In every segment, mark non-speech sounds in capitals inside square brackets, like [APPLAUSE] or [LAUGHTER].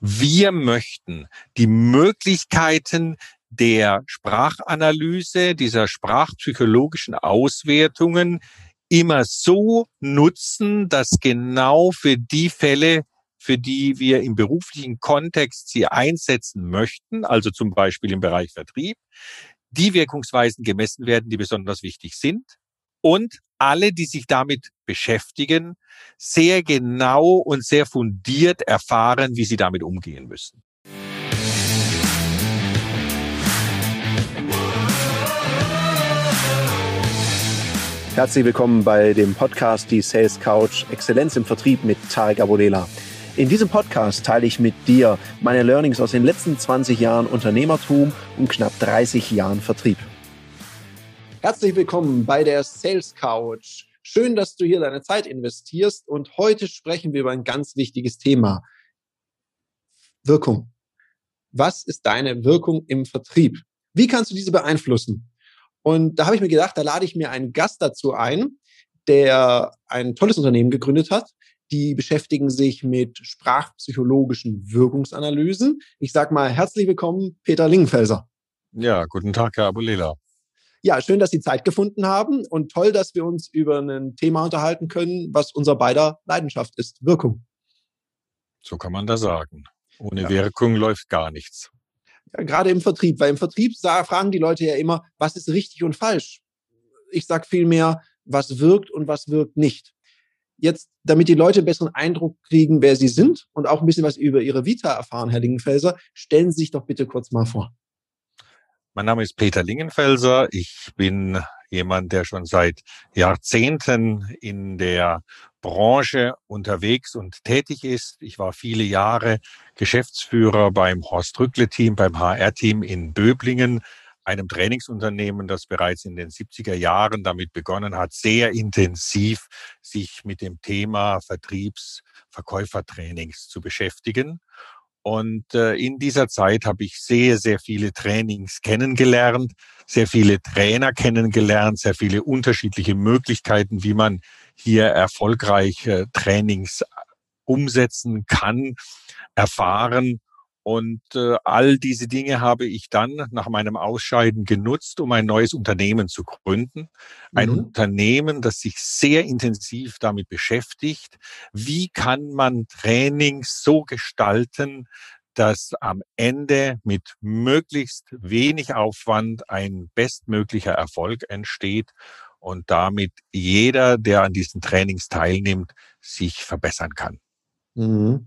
Wir möchten die Möglichkeiten der Sprachanalyse, dieser sprachpsychologischen Auswertungen immer so nutzen, dass genau für die Fälle, für die wir im beruflichen Kontext sie einsetzen möchten, also zum Beispiel im Bereich Vertrieb, die Wirkungsweisen gemessen werden, die besonders wichtig sind und alle, die sich damit beschäftigen, sehr genau und sehr fundiert erfahren, wie sie damit umgehen müssen. Herzlich willkommen bei dem Podcast Die Sales Couch Exzellenz im Vertrieb mit Tarek Abodela. In diesem Podcast teile ich mit dir meine Learnings aus den letzten 20 Jahren Unternehmertum und knapp 30 Jahren Vertrieb. Herzlich willkommen bei der Sales Couch. Schön, dass du hier deine Zeit investierst und heute sprechen wir über ein ganz wichtiges Thema. Wirkung. Was ist deine Wirkung im Vertrieb? Wie kannst du diese beeinflussen? Und da habe ich mir gedacht, da lade ich mir einen Gast dazu ein, der ein tolles Unternehmen gegründet hat. Die beschäftigen sich mit sprachpsychologischen Wirkungsanalysen. Ich sage mal herzlich willkommen, Peter Lingenfelser. Ja, guten Tag, Herr Abulela. Ja, schön, dass Sie Zeit gefunden haben und toll, dass wir uns über ein Thema unterhalten können, was unser beider Leidenschaft ist, Wirkung. So kann man das sagen. Ohne ja. Wirkung läuft gar nichts. Ja, gerade im Vertrieb, weil im Vertrieb fragen die Leute ja immer, was ist richtig und falsch? Ich sage vielmehr, was wirkt und was wirkt nicht. Jetzt, damit die Leute einen besseren Eindruck kriegen, wer sie sind und auch ein bisschen was über ihre Vita erfahren, Herr Lingenfelser, stellen Sie sich doch bitte kurz mal vor. Mein Name ist Peter Lingenfelser. Ich bin jemand, der schon seit Jahrzehnten in der Branche unterwegs und tätig ist. Ich war viele Jahre Geschäftsführer beim Horst Rückle Team, beim HR-Team in Böblingen, einem Trainingsunternehmen, das bereits in den 70er Jahren damit begonnen hat, sehr intensiv sich mit dem Thema Vertriebs, Verkäufertrainings zu beschäftigen. Und äh, in dieser Zeit habe ich sehr, sehr viele Trainings kennengelernt, sehr viele Trainer kennengelernt, sehr viele unterschiedliche Möglichkeiten, wie man hier erfolgreich äh, Trainings umsetzen kann, erfahren. Und äh, all diese Dinge habe ich dann nach meinem Ausscheiden genutzt, um ein neues Unternehmen zu gründen. Ein mhm. Unternehmen, das sich sehr intensiv damit beschäftigt. Wie kann man Trainings so gestalten, dass am Ende mit möglichst wenig Aufwand ein bestmöglicher Erfolg entsteht und damit jeder, der an diesen Trainings teilnimmt, sich verbessern kann. Mhm.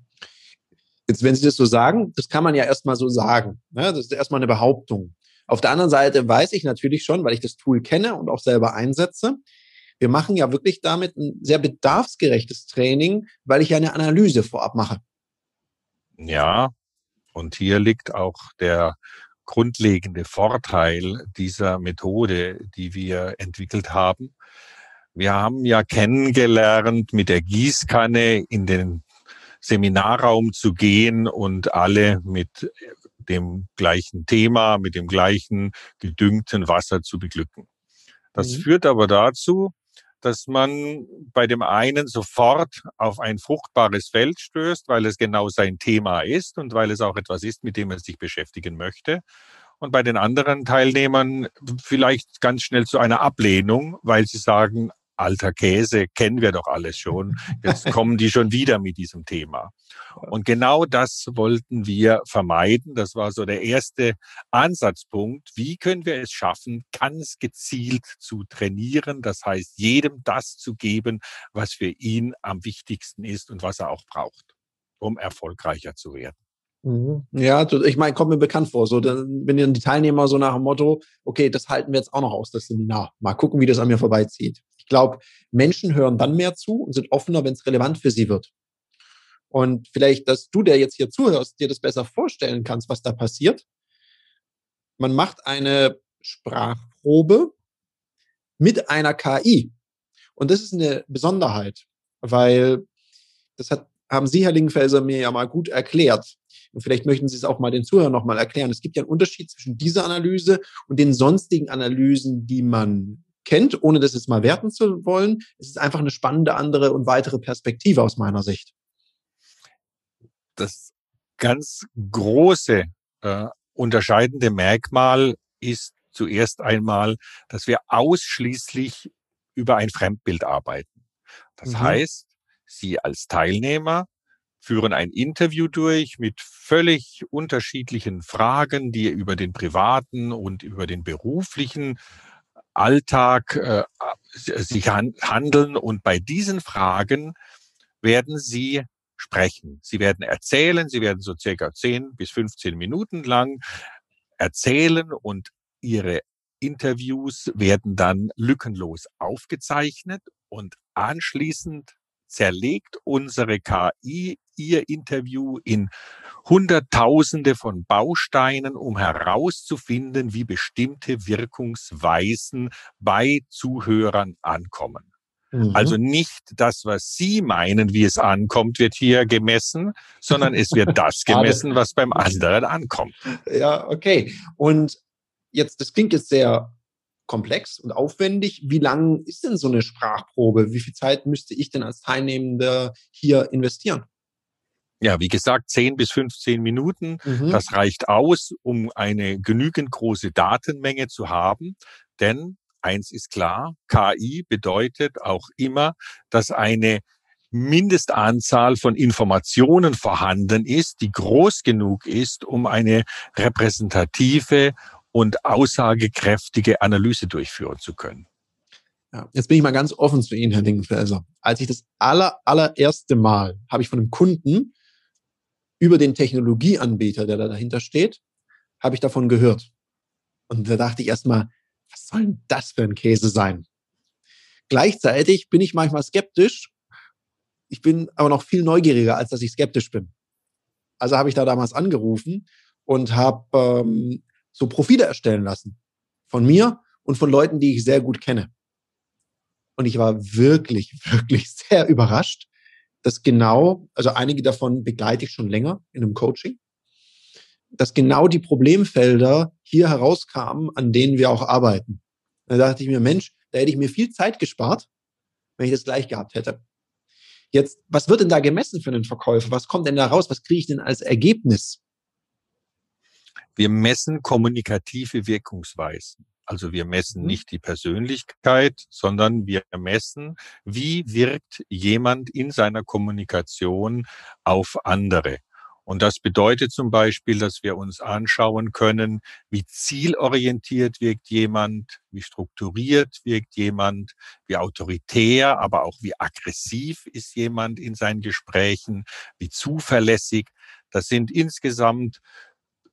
Jetzt, wenn Sie das so sagen, das kann man ja erstmal so sagen. Ne? Das ist erstmal eine Behauptung. Auf der anderen Seite weiß ich natürlich schon, weil ich das Tool kenne und auch selber einsetze, wir machen ja wirklich damit ein sehr bedarfsgerechtes Training, weil ich ja eine Analyse vorab mache. Ja, und hier liegt auch der grundlegende Vorteil dieser Methode, die wir entwickelt haben. Wir haben ja kennengelernt, mit der Gießkanne in den Seminarraum zu gehen und alle mit dem gleichen Thema, mit dem gleichen gedüngten Wasser zu beglücken. Das mhm. führt aber dazu, dass man bei dem einen sofort auf ein fruchtbares Feld stößt, weil es genau sein Thema ist und weil es auch etwas ist, mit dem man sich beschäftigen möchte. Und bei den anderen Teilnehmern vielleicht ganz schnell zu einer Ablehnung, weil sie sagen, alter Käse, kennen wir doch alles schon. Jetzt [LAUGHS] kommen die schon wieder mit diesem Thema. Und genau das wollten wir vermeiden. Das war so der erste Ansatzpunkt. Wie können wir es schaffen, ganz gezielt zu trainieren? Das heißt, jedem das zu geben, was für ihn am wichtigsten ist und was er auch braucht, um erfolgreicher zu werden. Mhm. Ja, ich meine, kommt mir bekannt vor. So, dann, wenn dann die Teilnehmer so nach dem Motto, okay, das halten wir jetzt auch noch aus, das Seminar. Mal gucken, wie das an mir vorbeizieht. Ich glaube, Menschen hören dann mehr zu und sind offener, wenn es relevant für sie wird. Und vielleicht, dass du, der jetzt hier zuhörst, dir das besser vorstellen kannst, was da passiert. Man macht eine Sprachprobe mit einer KI. Und das ist eine Besonderheit, weil das hat, haben Sie, Herr Lingenfelser, mir ja mal gut erklärt. Und vielleicht möchten Sie es auch mal den Zuhörern nochmal erklären. Es gibt ja einen Unterschied zwischen dieser Analyse und den sonstigen Analysen, die man kennt, ohne das jetzt mal werten zu wollen. Es ist einfach eine spannende andere und weitere Perspektive aus meiner Sicht. Das ganz große äh, unterscheidende Merkmal ist zuerst einmal, dass wir ausschließlich über ein Fremdbild arbeiten. Das mhm. heißt, Sie als Teilnehmer führen ein Interview durch mit völlig unterschiedlichen Fragen, die über den privaten und über den beruflichen Alltag äh, sich han handeln. Und bei diesen Fragen werden Sie sprechen. Sie werden erzählen, Sie werden so circa 10 bis 15 Minuten lang erzählen und Ihre Interviews werden dann lückenlos aufgezeichnet und anschließend zerlegt unsere KI ihr Interview in Hunderttausende von Bausteinen, um herauszufinden, wie bestimmte Wirkungsweisen bei Zuhörern ankommen. Mhm. Also nicht das, was Sie meinen, wie es ankommt, wird hier gemessen, sondern es wird das [LAUGHS] gemessen, was beim anderen ankommt. Ja, okay. Und jetzt, das klingt jetzt sehr komplex und aufwendig. Wie lang ist denn so eine Sprachprobe? Wie viel Zeit müsste ich denn als Teilnehmender hier investieren? Ja, wie gesagt, 10 bis 15 Minuten. Mhm. Das reicht aus, um eine genügend große Datenmenge zu haben. Denn eins ist klar, KI bedeutet auch immer, dass eine Mindestanzahl von Informationen vorhanden ist, die groß genug ist, um eine repräsentative und aussagekräftige Analyse durchführen zu können. Ja, jetzt bin ich mal ganz offen zu Ihnen, Herr Dingenfelser. Als ich das aller, allererste Mal habe ich von einem Kunden über den Technologieanbieter, der da dahinter steht, habe ich davon gehört. Und da dachte ich erstmal, was soll denn das für ein Käse sein? Gleichzeitig bin ich manchmal skeptisch. Ich bin aber noch viel neugieriger, als dass ich skeptisch bin. Also habe ich da damals angerufen und habe ähm, so Profile erstellen lassen. Von mir und von Leuten, die ich sehr gut kenne. Und ich war wirklich, [LAUGHS] wirklich sehr überrascht, dass genau, also einige davon begleite ich schon länger in einem Coaching, dass genau die Problemfelder hier herauskamen, an denen wir auch arbeiten. Da dachte ich mir, Mensch, da hätte ich mir viel Zeit gespart, wenn ich das gleich gehabt hätte. Jetzt, was wird denn da gemessen für einen Verkäufer? Was kommt denn da raus? Was kriege ich denn als Ergebnis? Wir messen kommunikative Wirkungsweisen. Also wir messen mhm. nicht die Persönlichkeit, sondern wir messen, wie wirkt jemand in seiner Kommunikation auf andere. Und das bedeutet zum Beispiel, dass wir uns anschauen können, wie zielorientiert wirkt jemand, wie strukturiert wirkt jemand, wie autoritär, aber auch wie aggressiv ist jemand in seinen Gesprächen, wie zuverlässig. Das sind insgesamt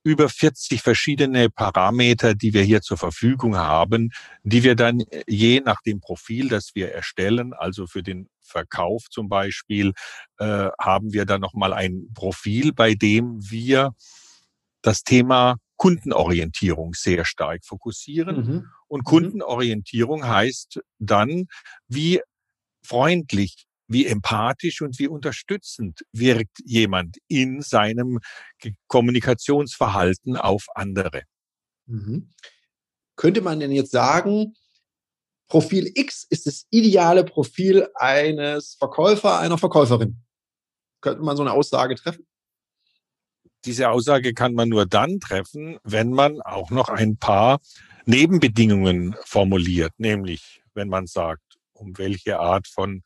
über 40 verschiedene Parameter, die wir hier zur Verfügung haben, die wir dann äh, je nach dem Profil, das wir erstellen, also für den Verkauf zum Beispiel, äh, haben wir dann nochmal ein Profil, bei dem wir das Thema Kundenorientierung sehr stark fokussieren. Mhm. Und mhm. Kundenorientierung heißt dann, wie freundlich wie empathisch und wie unterstützend wirkt jemand in seinem Kommunikationsverhalten auf andere. Mhm. Könnte man denn jetzt sagen, Profil X ist das ideale Profil eines Verkäufer, einer Verkäuferin? Könnte man so eine Aussage treffen? Diese Aussage kann man nur dann treffen, wenn man auch noch ein paar Nebenbedingungen formuliert, nämlich wenn man sagt, um welche Art von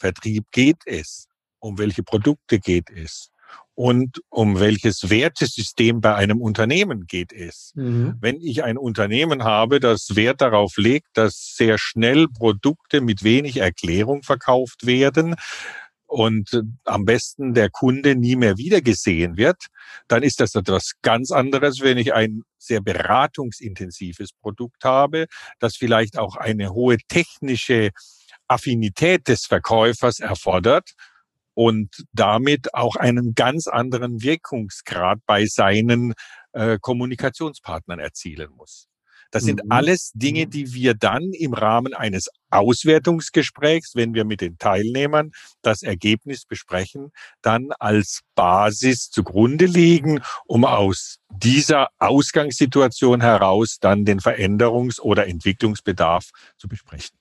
Vertrieb geht es? Um welche Produkte geht es? Und um welches Wertesystem bei einem Unternehmen geht es? Mhm. Wenn ich ein Unternehmen habe, das Wert darauf legt, dass sehr schnell Produkte mit wenig Erklärung verkauft werden, und am besten der Kunde nie mehr wiedergesehen wird, dann ist das etwas ganz anderes, wenn ich ein sehr beratungsintensives Produkt habe, das vielleicht auch eine hohe technische Affinität des Verkäufers erfordert und damit auch einen ganz anderen Wirkungsgrad bei seinen äh, Kommunikationspartnern erzielen muss. Das sind mhm. alles Dinge, mhm. die wir dann im Rahmen eines Auswertungsgesprächs, wenn wir mit den Teilnehmern das Ergebnis besprechen, dann als Basis zugrunde legen, um aus dieser Ausgangssituation heraus dann den Veränderungs- oder Entwicklungsbedarf zu besprechen.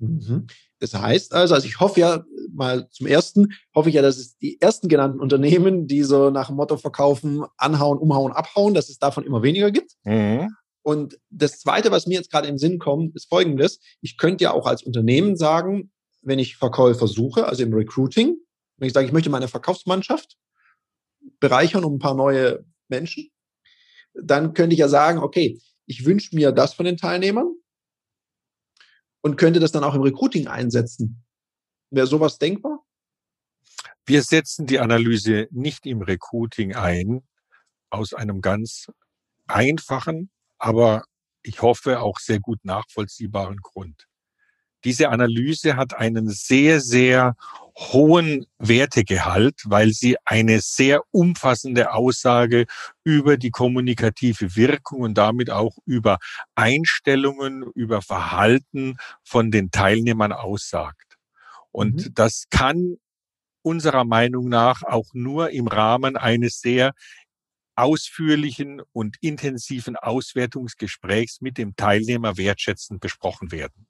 Mhm. Das heißt also, also ich hoffe ja mal zum ersten, hoffe ich ja, dass es die ersten genannten Unternehmen, die so nach dem Motto verkaufen, anhauen, umhauen, abhauen, dass es davon immer weniger gibt. Mhm. Und das zweite, was mir jetzt gerade in den Sinn kommt, ist folgendes. Ich könnte ja auch als Unternehmen sagen, wenn ich Verkäufer suche, also im Recruiting, wenn ich sage, ich möchte meine Verkaufsmannschaft bereichern um ein paar neue Menschen, dann könnte ich ja sagen, okay, ich wünsche mir das von den Teilnehmern und könnte das dann auch im Recruiting einsetzen. Wäre sowas denkbar? Wir setzen die Analyse nicht im Recruiting ein, aus einem ganz einfachen, aber ich hoffe auch sehr gut nachvollziehbaren Grund. Diese Analyse hat einen sehr, sehr hohen Wertegehalt, weil sie eine sehr umfassende Aussage über die kommunikative Wirkung und damit auch über Einstellungen, über Verhalten von den Teilnehmern aussagt. Und mhm. das kann unserer Meinung nach auch nur im Rahmen eines sehr ausführlichen und intensiven Auswertungsgesprächs mit dem Teilnehmer wertschätzend besprochen werden.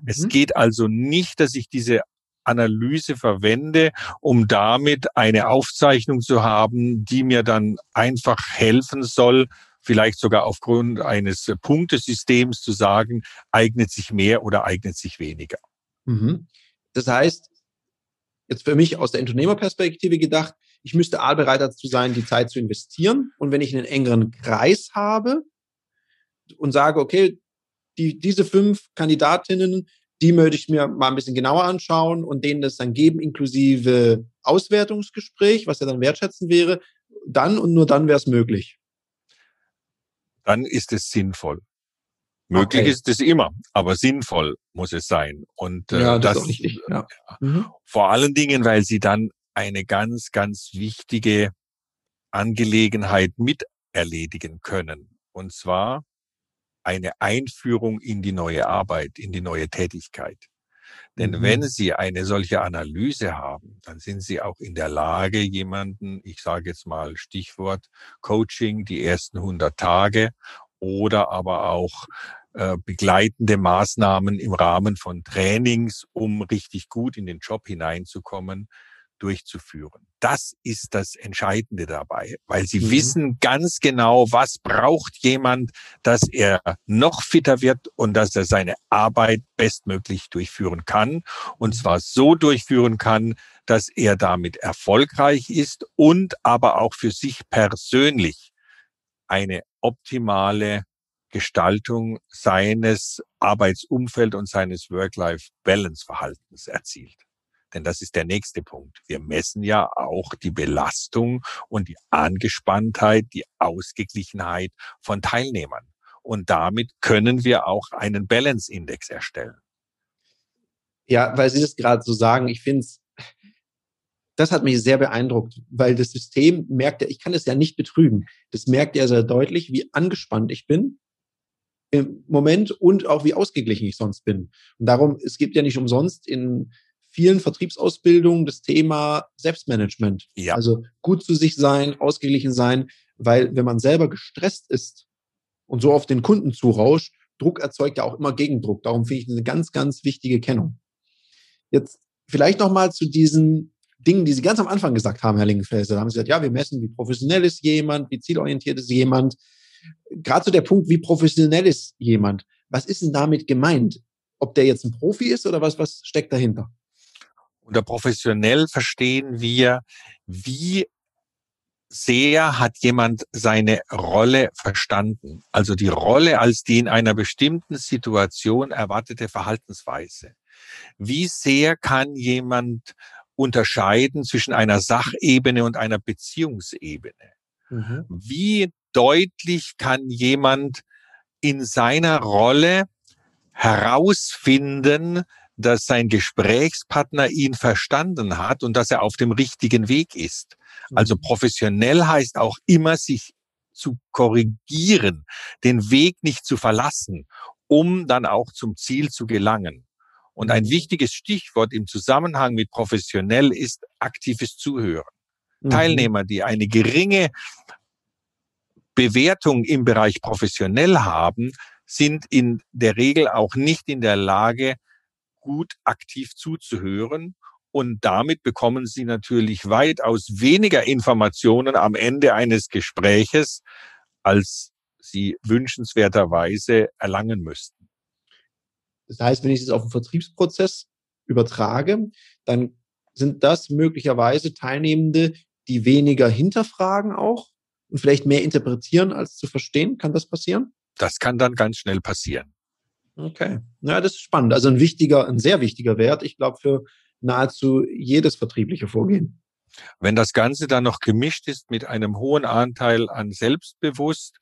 Mhm. Es geht also nicht, dass ich diese Analyse verwende, um damit eine Aufzeichnung zu haben, die mir dann einfach helfen soll, vielleicht sogar aufgrund eines Punktesystems zu sagen, eignet sich mehr oder eignet sich weniger. Mhm. Das heißt, jetzt für mich aus der Unternehmerperspektive gedacht, ich müsste A bereit dazu sein, die Zeit zu investieren. Und wenn ich einen engeren Kreis habe und sage, okay, die, diese fünf Kandidatinnen, die möchte ich mir mal ein bisschen genauer anschauen und denen das dann geben, inklusive Auswertungsgespräch, was ja dann wertschätzend wäre. Dann und nur dann wäre es möglich. Dann ist es sinnvoll. Möglich okay. ist es immer, aber sinnvoll muss es sein. Und äh, ja, das, das ist auch richtig. Ja. Mhm. Vor allen Dingen, weil sie dann eine ganz, ganz wichtige Angelegenheit mit erledigen können. Und zwar eine Einführung in die neue Arbeit, in die neue Tätigkeit. Denn mhm. wenn Sie eine solche Analyse haben, dann sind Sie auch in der Lage, jemanden, ich sage jetzt mal Stichwort Coaching, die ersten 100 Tage oder aber auch äh, begleitende Maßnahmen im Rahmen von Trainings, um richtig gut in den Job hineinzukommen, durchzuführen. Das ist das Entscheidende dabei, weil sie mhm. wissen ganz genau, was braucht jemand, dass er noch fitter wird und dass er seine Arbeit bestmöglich durchführen kann. Und zwar so durchführen kann, dass er damit erfolgreich ist und aber auch für sich persönlich eine optimale Gestaltung seines Arbeitsumfeld und seines Work-Life-Balance-Verhaltens erzielt. Denn das ist der nächste Punkt. Wir messen ja auch die Belastung und die Angespanntheit, die Ausgeglichenheit von Teilnehmern. Und damit können wir auch einen Balance-Index erstellen. Ja, weil Sie das gerade so sagen, ich finde es, das hat mich sehr beeindruckt, weil das System merkt ja, ich kann es ja nicht betrügen. Das merkt ja sehr deutlich, wie angespannt ich bin im Moment und auch wie ausgeglichen ich sonst bin. Und darum, es gibt ja nicht umsonst in vielen Vertriebsausbildungen das Thema Selbstmanagement. Ja. Also gut zu sich sein, ausgeglichen sein, weil wenn man selber gestresst ist und so auf den Kunden zurauscht, Druck erzeugt ja auch immer Gegendruck. Darum finde ich eine ganz, ganz wichtige Kennung. Jetzt vielleicht noch mal zu diesen Dingen, die Sie ganz am Anfang gesagt haben, Herr Lingenfelser. Da haben Sie gesagt, ja, wir messen, wie professionell ist jemand, wie zielorientiert ist jemand. Gerade zu der Punkt, wie professionell ist jemand. Was ist denn damit gemeint? Ob der jetzt ein Profi ist oder was, was steckt dahinter? Unter professionell verstehen wir, wie sehr hat jemand seine Rolle verstanden. Also die Rolle als die in einer bestimmten Situation erwartete Verhaltensweise. Wie sehr kann jemand unterscheiden zwischen einer Sachebene und einer Beziehungsebene? Mhm. Wie deutlich kann jemand in seiner Rolle herausfinden, dass sein Gesprächspartner ihn verstanden hat und dass er auf dem richtigen Weg ist. Also mhm. professionell heißt auch immer, sich zu korrigieren, den Weg nicht zu verlassen, um dann auch zum Ziel zu gelangen. Und ein mhm. wichtiges Stichwort im Zusammenhang mit professionell ist aktives Zuhören. Mhm. Teilnehmer, die eine geringe Bewertung im Bereich professionell haben, sind in der Regel auch nicht in der Lage, gut aktiv zuzuhören. Und damit bekommen Sie natürlich weitaus weniger Informationen am Ende eines Gespräches, als Sie wünschenswerterweise erlangen müssten. Das heißt, wenn ich es auf den Vertriebsprozess übertrage, dann sind das möglicherweise Teilnehmende, die weniger hinterfragen auch und vielleicht mehr interpretieren als zu verstehen. Kann das passieren? Das kann dann ganz schnell passieren. Okay. Ja, das ist spannend. Also ein wichtiger, ein sehr wichtiger Wert, ich glaube, für nahezu jedes vertriebliche Vorgehen. Wenn das Ganze dann noch gemischt ist mit einem hohen Anteil an Selbstbewusst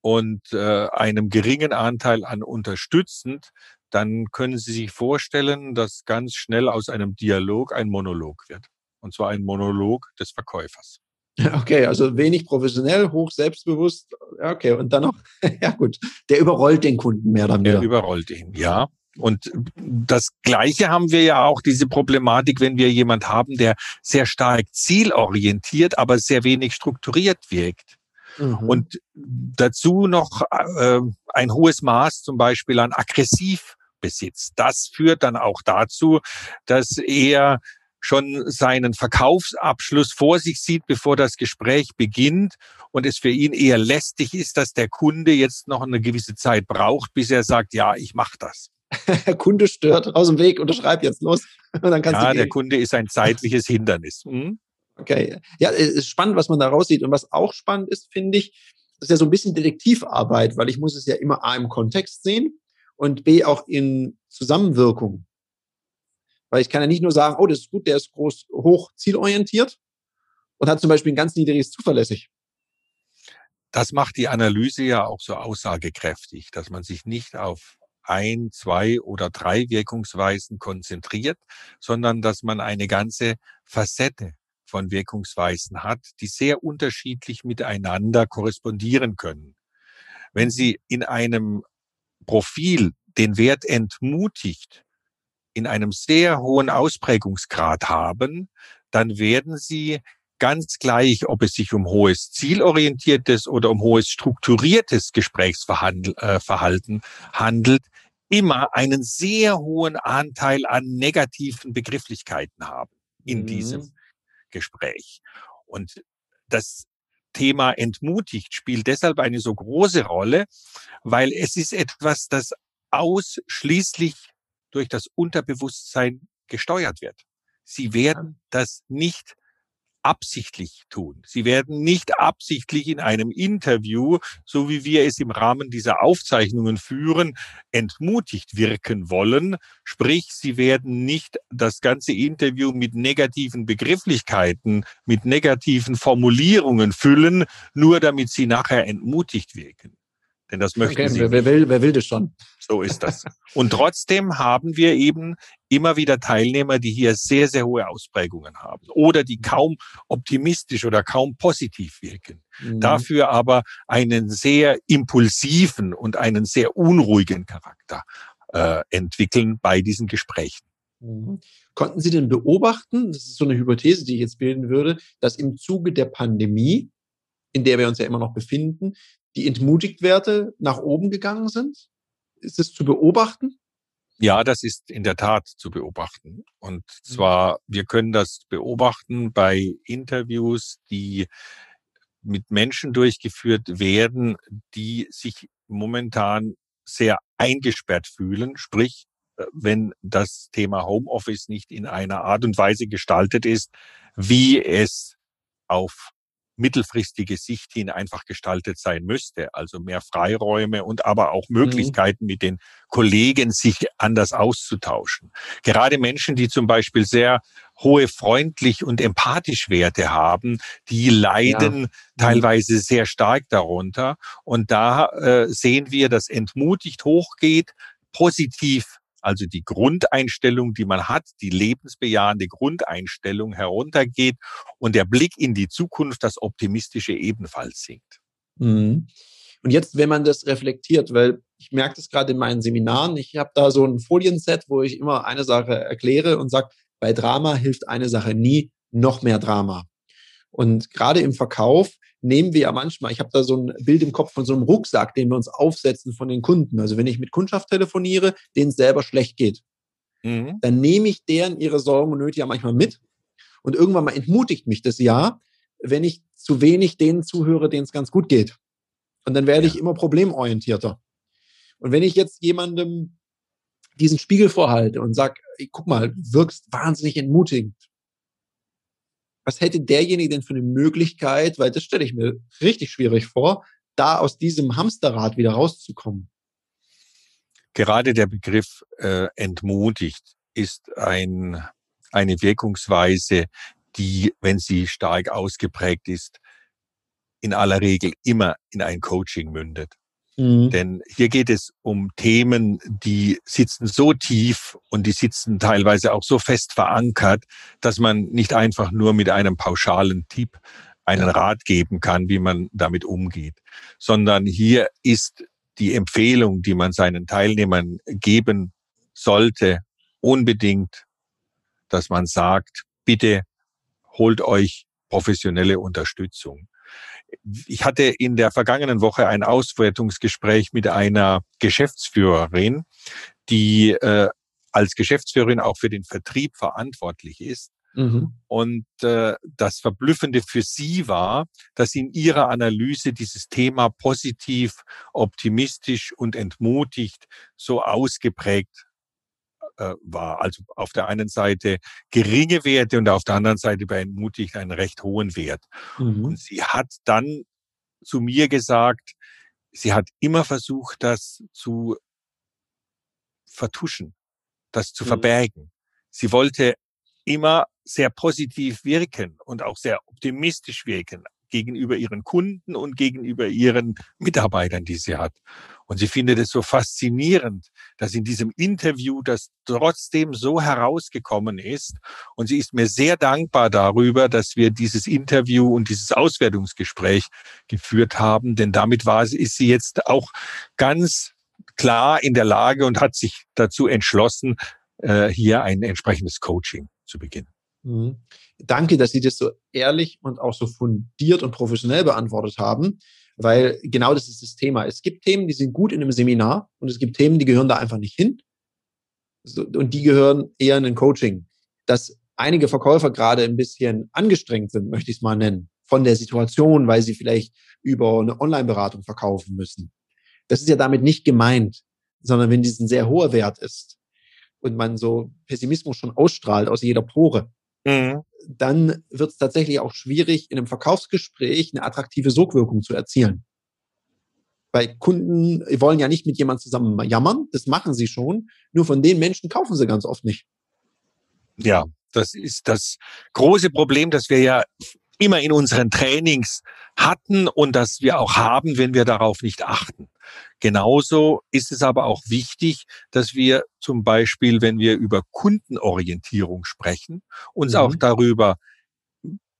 und äh, einem geringen Anteil an unterstützend, dann können Sie sich vorstellen, dass ganz schnell aus einem Dialog ein Monolog wird. Und zwar ein Monolog des Verkäufers. [LAUGHS] Okay, also wenig professionell, hoch selbstbewusst. Okay, und dann noch, [LAUGHS] ja gut, der überrollt den Kunden mehr oder weniger. Der überrollt ihn, ja. Und das Gleiche haben wir ja auch, diese Problematik, wenn wir jemand haben, der sehr stark zielorientiert, aber sehr wenig strukturiert wirkt. Mhm. Und dazu noch äh, ein hohes Maß zum Beispiel an aggressiv besitzt. Das führt dann auch dazu, dass er schon seinen Verkaufsabschluss vor sich sieht, bevor das Gespräch beginnt und es für ihn eher lästig ist, dass der Kunde jetzt noch eine gewisse Zeit braucht, bis er sagt, ja, ich mache das. [LAUGHS] Kunde stört aus dem Weg, unterschreib jetzt los. [LAUGHS] Und dann kannst ja, der Kunde ist ein zeitliches Hindernis. Hm? [LAUGHS] Okay. Ja, es ist spannend, was man da raussieht. Und was auch spannend ist, finde ich, das ist ja so ein bisschen Detektivarbeit, weil ich muss es ja immer A im Kontext sehen und B auch in Zusammenwirkung. Weil ich kann ja nicht nur sagen, oh, das ist gut, der ist groß, hoch zielorientiert und hat zum Beispiel ein ganz niedriges zuverlässig. Das macht die Analyse ja auch so aussagekräftig, dass man sich nicht auf ein, zwei oder drei Wirkungsweisen konzentriert, sondern dass man eine ganze Facette von Wirkungsweisen hat, die sehr unterschiedlich miteinander korrespondieren können. Wenn Sie in einem Profil den Wert entmutigt in einem sehr hohen Ausprägungsgrad haben, dann werden Sie ganz gleich, ob es sich um hohes zielorientiertes oder um hohes strukturiertes Gesprächsverhalten äh, handelt, immer einen sehr hohen Anteil an negativen Begrifflichkeiten haben in mhm. diesem Gespräch. Und das Thema entmutigt spielt deshalb eine so große Rolle, weil es ist etwas, das ausschließlich durch das Unterbewusstsein gesteuert wird. Sie werden das nicht absichtlich tun. Sie werden nicht absichtlich in einem Interview, so wie wir es im Rahmen dieser Aufzeichnungen führen, entmutigt wirken wollen. Sprich, sie werden nicht das ganze Interview mit negativen Begrifflichkeiten, mit negativen Formulierungen füllen, nur damit sie nachher entmutigt wirken. Denn das möchten okay, sie. Wer, wer, will, wer will das schon? So ist das. Und trotzdem haben wir eben immer wieder Teilnehmer, die hier sehr, sehr hohe Ausprägungen haben oder die kaum optimistisch oder kaum positiv wirken. Mhm. Dafür aber einen sehr impulsiven und einen sehr unruhigen Charakter äh, entwickeln bei diesen Gesprächen. Mhm. Konnten Sie denn beobachten, das ist so eine Hypothese, die ich jetzt bilden würde, dass im Zuge der Pandemie, in der wir uns ja immer noch befinden, die Entmutigt-Werte nach oben gegangen sind? Ist es zu beobachten? Ja, das ist in der Tat zu beobachten. Und mhm. zwar, wir können das beobachten bei Interviews, die mit Menschen durchgeführt werden, die sich momentan sehr eingesperrt fühlen, sprich, äh, wenn das Thema Homeoffice nicht in einer Art und Weise gestaltet ist, wie es auf mittelfristige Sicht hin einfach gestaltet sein müsste. Also mehr Freiräume und aber auch mhm. Möglichkeiten mhm. mit den Kollegen sich anders auszutauschen. Gerade Menschen, die zum Beispiel sehr hohe freundlich und empathisch Werte haben, die leiden ja. Mhm. teilweise sehr stark darunter. Und da äh, sehen wir, dass entmutigt hochgeht, positiv also die Grundeinstellung, die man hat, die lebensbejahende Grundeinstellung heruntergeht und der Blick in die Zukunft, das Optimistische ebenfalls sinkt. Mhm. Und jetzt, wenn man das reflektiert, weil ich merke das gerade in meinen Seminaren, ich habe da so ein Folienset, wo ich immer eine Sache erkläre und sage, bei Drama hilft eine Sache nie, noch mehr Drama. Und gerade im Verkauf nehmen wir ja manchmal, ich habe da so ein Bild im Kopf von so einem Rucksack, den wir uns aufsetzen von den Kunden. Also wenn ich mit Kundschaft telefoniere, denen es selber schlecht geht. mhm. dann nehme ich deren ihre Sorgen und Nöte ja manchmal mit. Und irgendwann mal entmutigt mich das ja, wenn ich zu wenig denen zuhöre, denen es ganz gut geht. Und dann werde ja. ich immer problemorientierter. Und wenn ich jetzt jemandem diesen Spiegel vorhalte und sage, guck mal, wirkst wahnsinnig entmutigend. Was hätte derjenige denn für eine Möglichkeit, weil das stelle ich mir richtig schwierig vor, da aus diesem Hamsterrad wieder rauszukommen? Gerade der Begriff äh, entmutigt ist ein, eine Wirkungsweise, die, wenn sie stark ausgeprägt ist, in aller Regel immer in ein Coaching mündet. Mhm. Denn hier geht es um Themen, die sitzen so tief und die sitzen teilweise auch so fest verankert, dass man nicht einfach nur mit einem pauschalen Tipp einen Rat geben kann, wie man damit umgeht, sondern hier ist die Empfehlung, die man seinen Teilnehmern geben sollte, unbedingt, dass man sagt, bitte holt euch professionelle Unterstützung. Ich hatte in der vergangenen Woche ein Auswertungsgespräch mit einer Geschäftsführerin, die äh, als Geschäftsführerin auch für den Vertrieb verantwortlich ist. Mhm. Und äh, das Verblüffende für sie war, dass in ihrer Analyse dieses Thema positiv, optimistisch und entmutigt so ausgeprägt äh, war. Also auf der einen Seite geringe Werte und auf der anderen Seite bei entmutigt einen recht hohen Wert. Mhm. Und sie hat dann zu mir gesagt, sie hat immer versucht, das zu vertuschen, das zu mhm. verbergen. Sie wollte immer sehr positiv wirken und auch sehr optimistisch wirken gegenüber ihren Kunden und gegenüber ihren Mitarbeitern, die sie hat. Und sie findet es so faszinierend, dass in diesem Interview das trotzdem so herausgekommen ist. Und sie ist mir sehr dankbar darüber, dass wir dieses Interview und dieses Auswertungsgespräch geführt haben, denn damit war, ist sie jetzt auch ganz klar in der Lage und hat sich dazu entschlossen, äh, hier ein entsprechendes Coaching zu beginnen. Mhm. Danke, dass Sie das so ehrlich und auch so fundiert und professionell beantwortet haben, weil genau das ist das Thema. Es gibt Themen, die sind gut in einem Seminar und es gibt Themen, die gehören da einfach nicht hin. Und die gehören eher in ein Coaching. Dass einige Verkäufer gerade ein bisschen angestrengt sind, möchte ich es mal nennen, von der Situation, weil sie vielleicht über eine Online-Beratung verkaufen müssen. Das ist ja damit nicht gemeint, sondern wenn dies ein sehr hoher Wert ist und man so Pessimismus schon ausstrahlt aus jeder Pore, mhm. dann wird es tatsächlich auch schwierig, in einem Verkaufsgespräch eine attraktive Sogwirkung zu erzielen. Weil Kunden wollen ja nicht mit jemandem zusammen jammern, das machen sie schon, nur von den Menschen kaufen sie ganz oft nicht. Ja, das ist das große Problem, dass wir ja immer in unseren Trainings hatten und das wir auch haben, wenn wir darauf nicht achten. Genauso ist es aber auch wichtig, dass wir zum Beispiel, wenn wir über Kundenorientierung sprechen, uns mhm. auch darüber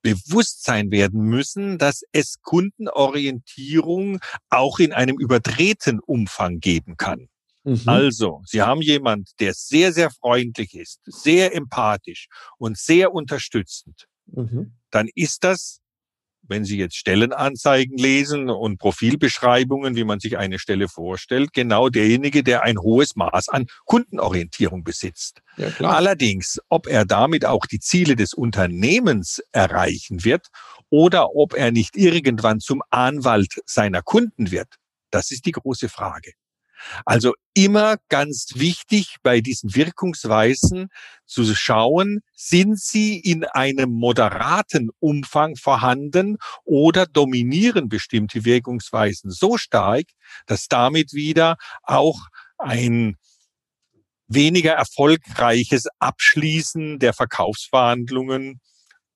bewusst sein werden müssen, dass es Kundenorientierung auch in einem überdrehten Umfang geben kann. Mhm. Also, Sie haben jemand, der sehr, sehr freundlich ist, sehr empathisch und sehr unterstützend. Mhm. Dann ist das wenn Sie jetzt Stellenanzeigen lesen und Profilbeschreibungen, wie man sich eine Stelle vorstellt, genau derjenige, der ein hohes Maß an Kundenorientierung besitzt. Ja, Allerdings, ob er damit auch die Ziele des Unternehmens erreichen wird oder ob er nicht irgendwann zum Anwalt seiner Kunden wird, das ist die große Frage. Also immer ganz wichtig bei diesen Wirkungsweisen zu schauen, sind sie in einem moderaten Umfang vorhanden oder dominieren bestimmte Wirkungsweisen so stark, dass damit wieder auch ein weniger erfolgreiches Abschließen der Verkaufsverhandlungen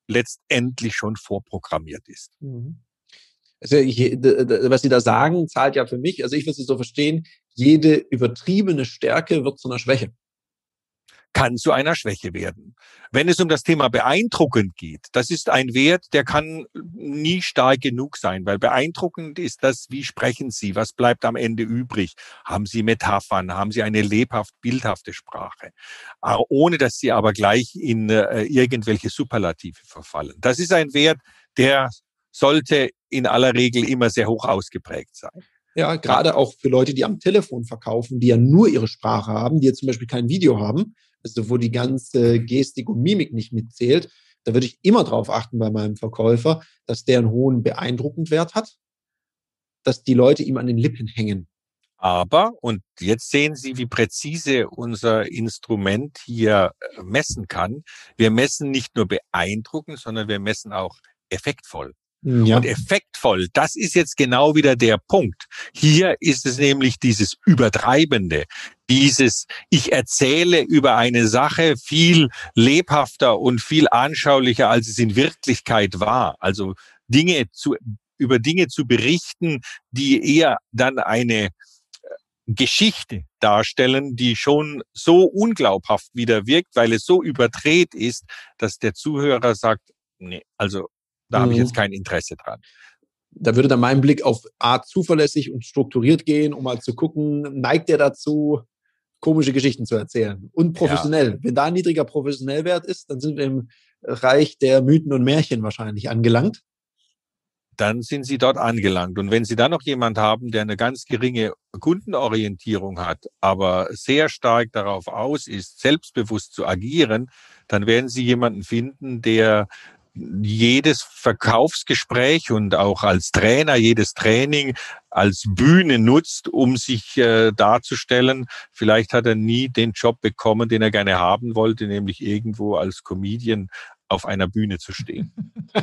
letztendlich schon vorprogrammiert ist. Mhm. Also was Sie da sagen, zahlt ja für mich, also ich würde es so verstehen, jede übertriebene Stärke wird zu einer Schwäche. Kann zu einer Schwäche werden. Wenn es um das Thema beeindruckend geht, das ist ein Wert, der kann nie stark genug sein, weil beeindruckend ist das, wie sprechen Sie, was bleibt am Ende übrig? Haben Sie Metaphern, haben Sie eine lebhaft bildhafte Sprache, ohne dass Sie aber gleich in äh, irgendwelche Superlative verfallen. Das ist ein Wert, der sollte in aller Regel immer sehr hoch ausgeprägt sein. Ja, gerade auch für Leute, die am Telefon verkaufen, die ja nur ihre Sprache haben, die jetzt zum Beispiel kein Video haben, also wo die ganze Gestik und Mimik nicht mitzählt, da würde ich immer darauf achten bei meinem Verkäufer, dass der einen hohen Beeindruckendwert hat, dass die Leute ihm an den Lippen hängen. Aber, und jetzt sehen Sie, wie präzise unser Instrument hier äh, messen kann. Wir messen nicht nur beeindruckend, sondern wir messen auch effektvoll. Ja. Und effektvoll, das ist jetzt genau wieder der Punkt. Hier ist es nämlich dieses Übertreibende, dieses, ich erzähle über eine Sache viel lebhafter und viel anschaulicher, als es in Wirklichkeit war. Also Dinge zu, über Dinge zu berichten, die eher dann eine Geschichte darstellen, die schon so unglaubhaft wieder wirkt, weil es so überdreht ist, dass der Zuhörer sagt, nee, also da mhm. habe ich jetzt mhm. kein Interesse dran. Da würde dann mein Blick auf Art zuverlässig und strukturiert gehen, um mal zu gucken, neigt er dazu, komische Geschichten zu erzählen. Und professionell. Ja. Wenn da ein niedriger Professionellwert ist, dann sind wir im Reich der Mythen und Märchen wahrscheinlich angelangt dann sind Sie dort angelangt. Und wenn Sie dann noch jemand haben, der eine ganz geringe Kundenorientierung hat, aber sehr stark darauf aus ist, selbstbewusst zu agieren, dann werden Sie jemanden finden, der jedes Verkaufsgespräch und auch als Trainer jedes Training als Bühne nutzt, um sich äh, darzustellen. Vielleicht hat er nie den Job bekommen, den er gerne haben wollte, nämlich irgendwo als Comedian auf einer Bühne zu stehen. [LAUGHS]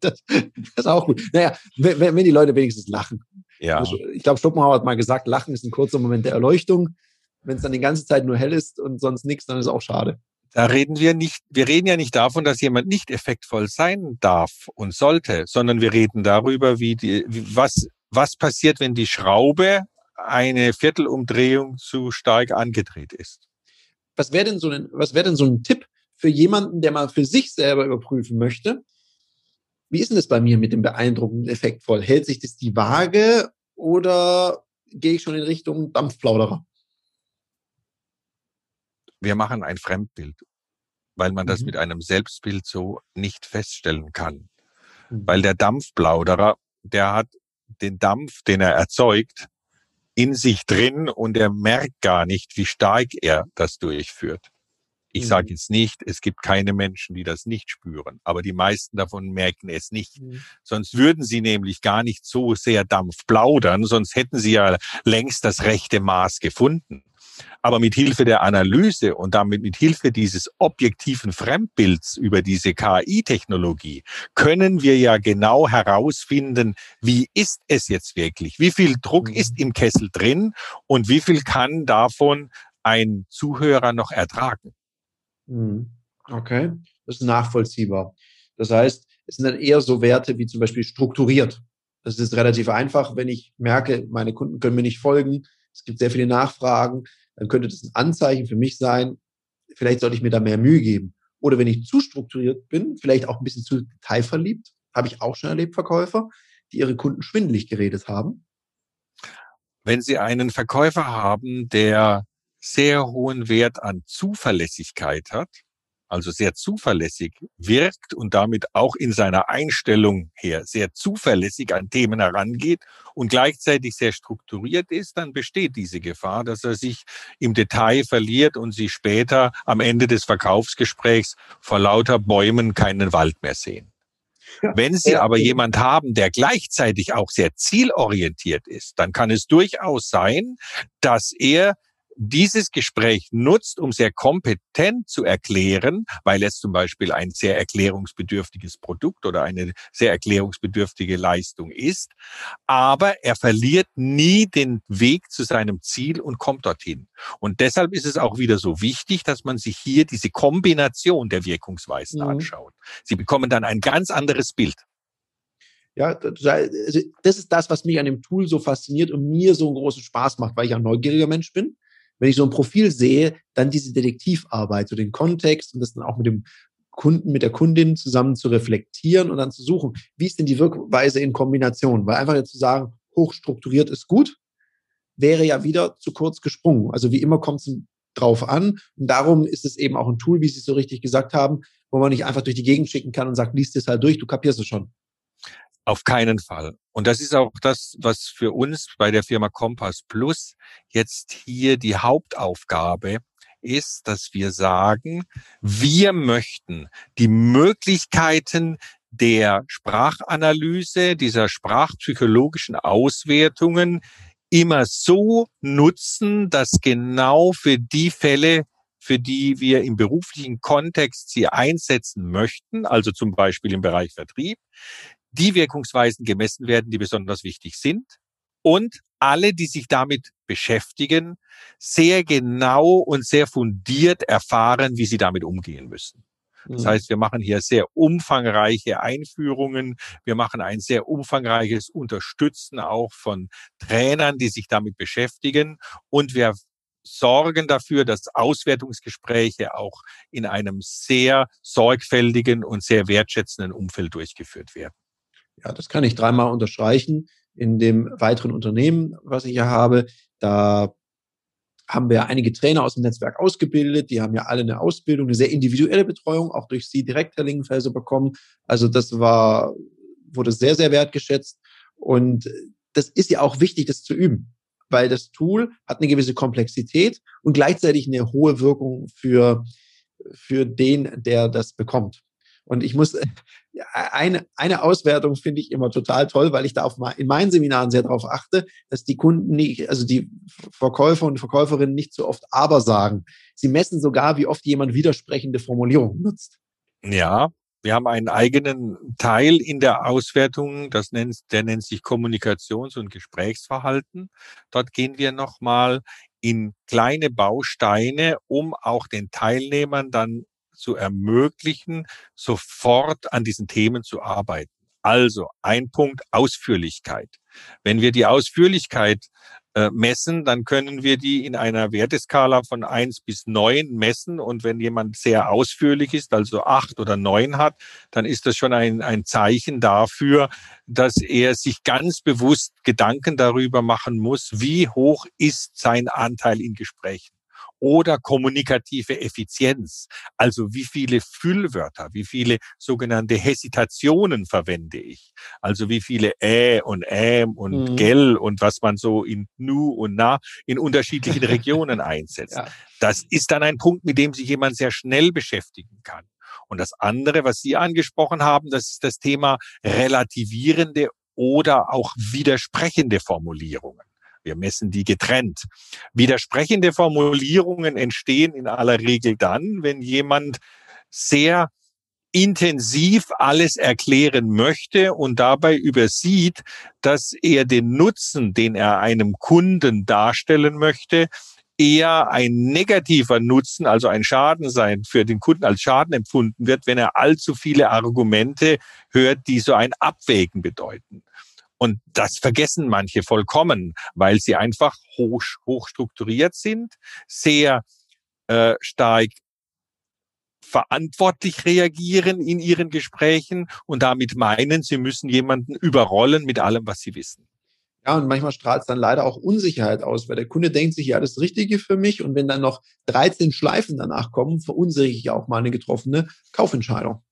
das, das, ist auch gut. Naja, wenn, wenn die Leute wenigstens lachen. Ja. Also, ich glaube, Schopenhauer hat mal gesagt, Lachen ist ein kurzer Moment der Erleuchtung. Wenn es dann die ganze Zeit nur hell ist und sonst nichts, dann ist es auch schade. Da reden wir nicht, wir reden ja nicht davon, dass jemand nicht effektvoll sein darf und sollte, sondern wir reden darüber, wie die, was, was passiert, wenn die Schraube eine Viertelumdrehung zu stark angedreht ist. Was wäre denn so ein, was wäre denn so ein Tipp, für jemanden, der mal für sich selber überprüfen möchte, wie ist denn das bei mir mit dem beeindruckenden effektvoll? Hält sich das die Waage oder gehe ich schon in Richtung Dampfplauderer? Wir machen ein Fremdbild, weil man mhm. das mit einem Selbstbild so nicht feststellen kann. Mhm. Weil der Dampfplauderer, der hat den Dampf, den er erzeugt, in sich drin und er merkt gar nicht, wie stark er das durchführt. Ich sage mhm. jetzt nicht, es gibt keine Menschen, die das nicht spüren, aber die meisten davon merken es nicht. Mhm. Sonst würden sie nämlich gar nicht so sehr Dampf plaudern, sonst hätten sie ja längst das rechte Maß gefunden. Aber mit Hilfe der Analyse und damit mit Hilfe dieses objektiven Fremdbilds über diese KI-Technologie können wir ja genau herausfinden, wie ist es jetzt wirklich? Wie viel Druck mhm. ist im Kessel drin und wie viel kann davon ein Zuhörer noch ertragen? Mhm. Okay, das ist nachvollziehbar. Das heißt, es sind dann eher so Werte wie zum Beispiel strukturiert. Das ist relativ einfach, wenn ich merke, meine Kunden können mir nicht folgen, es gibt sehr viele Nachfragen, dann könnte das ein Anzeichen für mich sein, vielleicht sollte ich mir da mehr Mühe geben. Oder wenn ich zu strukturiert bin, vielleicht auch ein bisschen zu detailverliebt, habe ich auch schon erlebt, Verkäufer, die ihre Kunden schwindelig geredet haben. Wenn Sie einen Verkäufer haben, der sehr hohen Wert an Zuverlässigkeit hat, also sehr zuverlässig wirkt und damit auch in seiner Einstellung her sehr zuverlässig an Themen herangeht und gleichzeitig sehr strukturiert ist, dann besteht diese Gefahr, dass er sich im Detail verliert und sie später am Ende des Verkaufsgesprächs vor lauter Bäumen keinen Wald mehr sehen. Wenn Sie aber jemand haben, der gleichzeitig auch sehr zielorientiert ist, dann kann es durchaus sein, dass er dieses Gespräch nutzt, um sehr kompetent zu erklären, weil es zum Beispiel ein sehr erklärungsbedürftiges Produkt oder eine sehr erklärungsbedürftige Leistung ist. Aber er verliert nie den Weg zu seinem Ziel und kommt dorthin. Und deshalb ist es auch wieder so wichtig, dass man sich hier diese Kombination der Wirkungsweisen mhm. anschaut. Sie bekommen dann ein ganz anderes Bild. Ja, also das ist das, was mich an dem Tool so fasziniert und mir so einen großen Spaß macht, weil ich ein neugieriger Mensch bin wenn ich so ein Profil sehe, dann diese Detektivarbeit, so den Kontext und das dann auch mit dem Kunden, mit der Kundin zusammen zu reflektieren und dann zu suchen, wie ist denn die Wirkweise in Kombination? Weil einfach jetzt zu sagen, hochstrukturiert ist gut, wäre ja wieder zu kurz gesprungen. Also wie immer kommt es drauf an. Und darum ist es eben auch ein Tool, wie Sie es so richtig gesagt haben, wo man nicht einfach durch die Gegend schicken kann und sagt, liest es halt durch, du kapierst es schon. Auf keinen Fall. Und das ist auch das, was für uns bei der Firma Compass Plus jetzt hier die Hauptaufgabe ist, dass wir sagen, wir möchten die Möglichkeiten der Sprachanalyse, dieser sprachpsychologischen Auswertungen immer so nutzen, dass genau für die Fälle, für die wir im beruflichen Kontext sie einsetzen möchten, also zum Beispiel im Bereich Vertrieb, die Wirkungsweisen gemessen werden, die besonders wichtig sind und alle, die sich damit beschäftigen, sehr genau und sehr fundiert erfahren, wie sie damit umgehen müssen. Das mhm. heißt, wir machen hier sehr umfangreiche Einführungen. Wir machen ein sehr umfangreiches Unterstützen auch von Trainern, die sich damit beschäftigen. Und wir sorgen dafür, dass Auswertungsgespräche auch in einem sehr sorgfältigen und sehr wertschätzenden Umfeld durchgeführt werden. Ja, das kann ich dreimal unterstreichen. In dem weiteren Unternehmen, was ich hier habe, da haben wir einige Trainer aus dem Netzwerk ausgebildet. Die haben ja alle eine Ausbildung, eine sehr individuelle Betreuung, auch durch Sie direkt, Herr Lingenfelser, bekommen. Also das war, wurde sehr, sehr wertgeschätzt. Und das ist ja auch wichtig, das zu üben, weil das Tool hat eine gewisse Komplexität und gleichzeitig eine hohe Wirkung für, für den, der das bekommt. Und ich muss, eine, eine Auswertung finde ich immer total toll, weil ich da auf, in meinen Seminaren sehr darauf achte, dass die Kunden nicht, also die Verkäufer und Verkäuferinnen nicht so oft aber sagen. Sie messen sogar, wie oft jemand widersprechende Formulierungen nutzt. Ja, wir haben einen eigenen Teil in der Auswertung, das nennt, der nennt sich Kommunikations- und Gesprächsverhalten. Dort gehen wir nochmal in kleine Bausteine, um auch den Teilnehmern dann zu ermöglichen, sofort an diesen Themen zu arbeiten. Also ein Punkt Ausführlichkeit. Wenn wir die Ausführlichkeit äh, messen, dann können wir die in einer Werteskala von eins bis neun messen. Und wenn jemand sehr ausführlich ist, also acht oder neun hat, dann ist das schon ein, ein Zeichen dafür, dass er sich ganz bewusst Gedanken darüber machen muss, wie hoch ist sein Anteil in Gesprächen oder kommunikative Effizienz. Also wie viele Füllwörter, wie viele sogenannte Hesitationen verwende ich. Also wie viele Ä und Äm und mhm. Gell und was man so in Nu und Na in unterschiedlichen [LAUGHS] Regionen einsetzt. Ja. Das ist dann ein Punkt, mit dem sich jemand sehr schnell beschäftigen kann. Und das andere, was Sie angesprochen haben, das ist das Thema relativierende oder auch widersprechende Formulierungen. Wir messen die getrennt. Widersprechende Formulierungen entstehen in aller Regel dann, wenn jemand sehr intensiv alles erklären möchte und dabei übersieht, dass er den Nutzen, den er einem Kunden darstellen möchte, eher ein negativer Nutzen, also ein Schaden sein, für den Kunden als Schaden empfunden wird, wenn er allzu viele Argumente hört, die so ein Abwägen bedeuten. Und das vergessen manche vollkommen, weil sie einfach hoch, hoch strukturiert sind, sehr äh, stark verantwortlich reagieren in ihren Gesprächen und damit meinen, sie müssen jemanden überrollen mit allem, was sie wissen. Ja, und manchmal strahlt es dann leider auch Unsicherheit aus, weil der Kunde denkt sich, ja, das Richtige für mich. Und wenn dann noch 13 Schleifen danach kommen, verunsichere ich auch mal eine getroffene Kaufentscheidung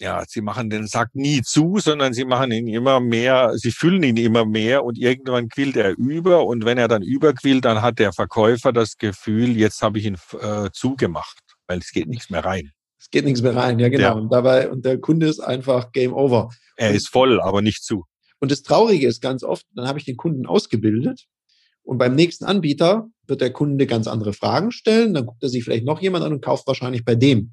ja, sie machen den Sack nie zu, sondern sie machen ihn immer mehr, sie füllen ihn immer mehr und irgendwann quillt er über und wenn er dann überquillt, dann hat der Verkäufer das Gefühl, jetzt habe ich ihn äh, zugemacht, weil es geht nichts mehr rein. Es geht nichts mehr rein, ja genau. Ja. Und dabei, und der Kunde ist einfach Game Over. Er und, ist voll, aber nicht zu. Und das Traurige ist ganz oft, dann habe ich den Kunden ausgebildet und beim nächsten Anbieter wird der Kunde ganz andere Fragen stellen, dann guckt er sich vielleicht noch jemand an und kauft wahrscheinlich bei dem.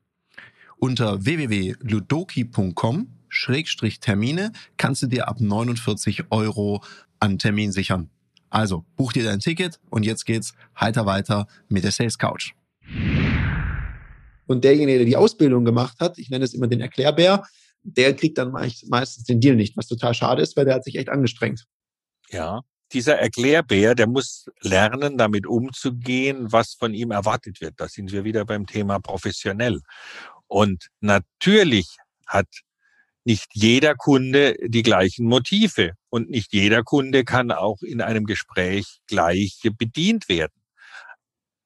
Unter www.ludoki.com-termine kannst du dir ab 49 Euro an Termin sichern. Also buch dir dein Ticket und jetzt geht's heiter weiter mit der Sales Couch. Und derjenige, der die Ausbildung gemacht hat, ich nenne es immer den Erklärbär, der kriegt dann meistens den Deal nicht, was total schade ist, weil der hat sich echt angestrengt. Ja, dieser Erklärbär, der muss lernen, damit umzugehen, was von ihm erwartet wird. Da sind wir wieder beim Thema professionell. Und natürlich hat nicht jeder Kunde die gleichen Motive. Und nicht jeder Kunde kann auch in einem Gespräch gleich bedient werden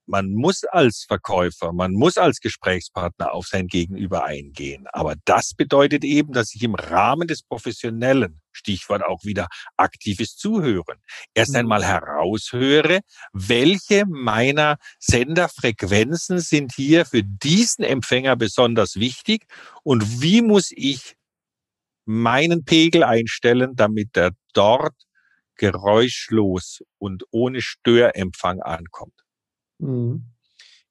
man muss als Verkäufer, man muss als Gesprächspartner auf sein Gegenüber eingehen. Aber das bedeutet eben, dass ich im Rahmen des Professionellen, Stichwort auch wieder aktives Zuhören, erst mhm. einmal heraushöre, welche meiner Senderfrequenzen sind hier für diesen Empfänger besonders wichtig und wie muss ich meinen Pegel einstellen, damit er dort geräuschlos und ohne Störempfang ankommt. Mhm.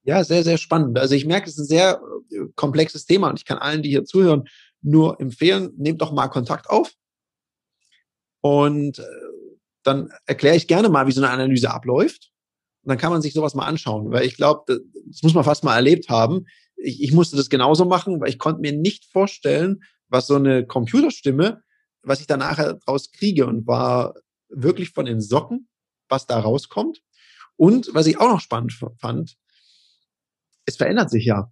Ja, sehr, sehr spannend. Also ich merke, es ist ein sehr äh, komplexes Thema und ich kann allen, die hier zuhören, nur empfehlen, nehmt doch mal Kontakt auf und äh, dann erkläre ich gerne mal, wie so eine Analyse abläuft. Und dann kann man sich sowas mal anschauen, weil ich glaube, das muss man fast mal erlebt haben. Ich, ich musste das genauso machen, weil ich konnte mir nicht vorstellen, was so eine Computerstimme, was ich da nachher draus kriege und war wirklich von den Socken, was da rauskommt. Und was ich auch noch spannend fand, es verändert sich ja.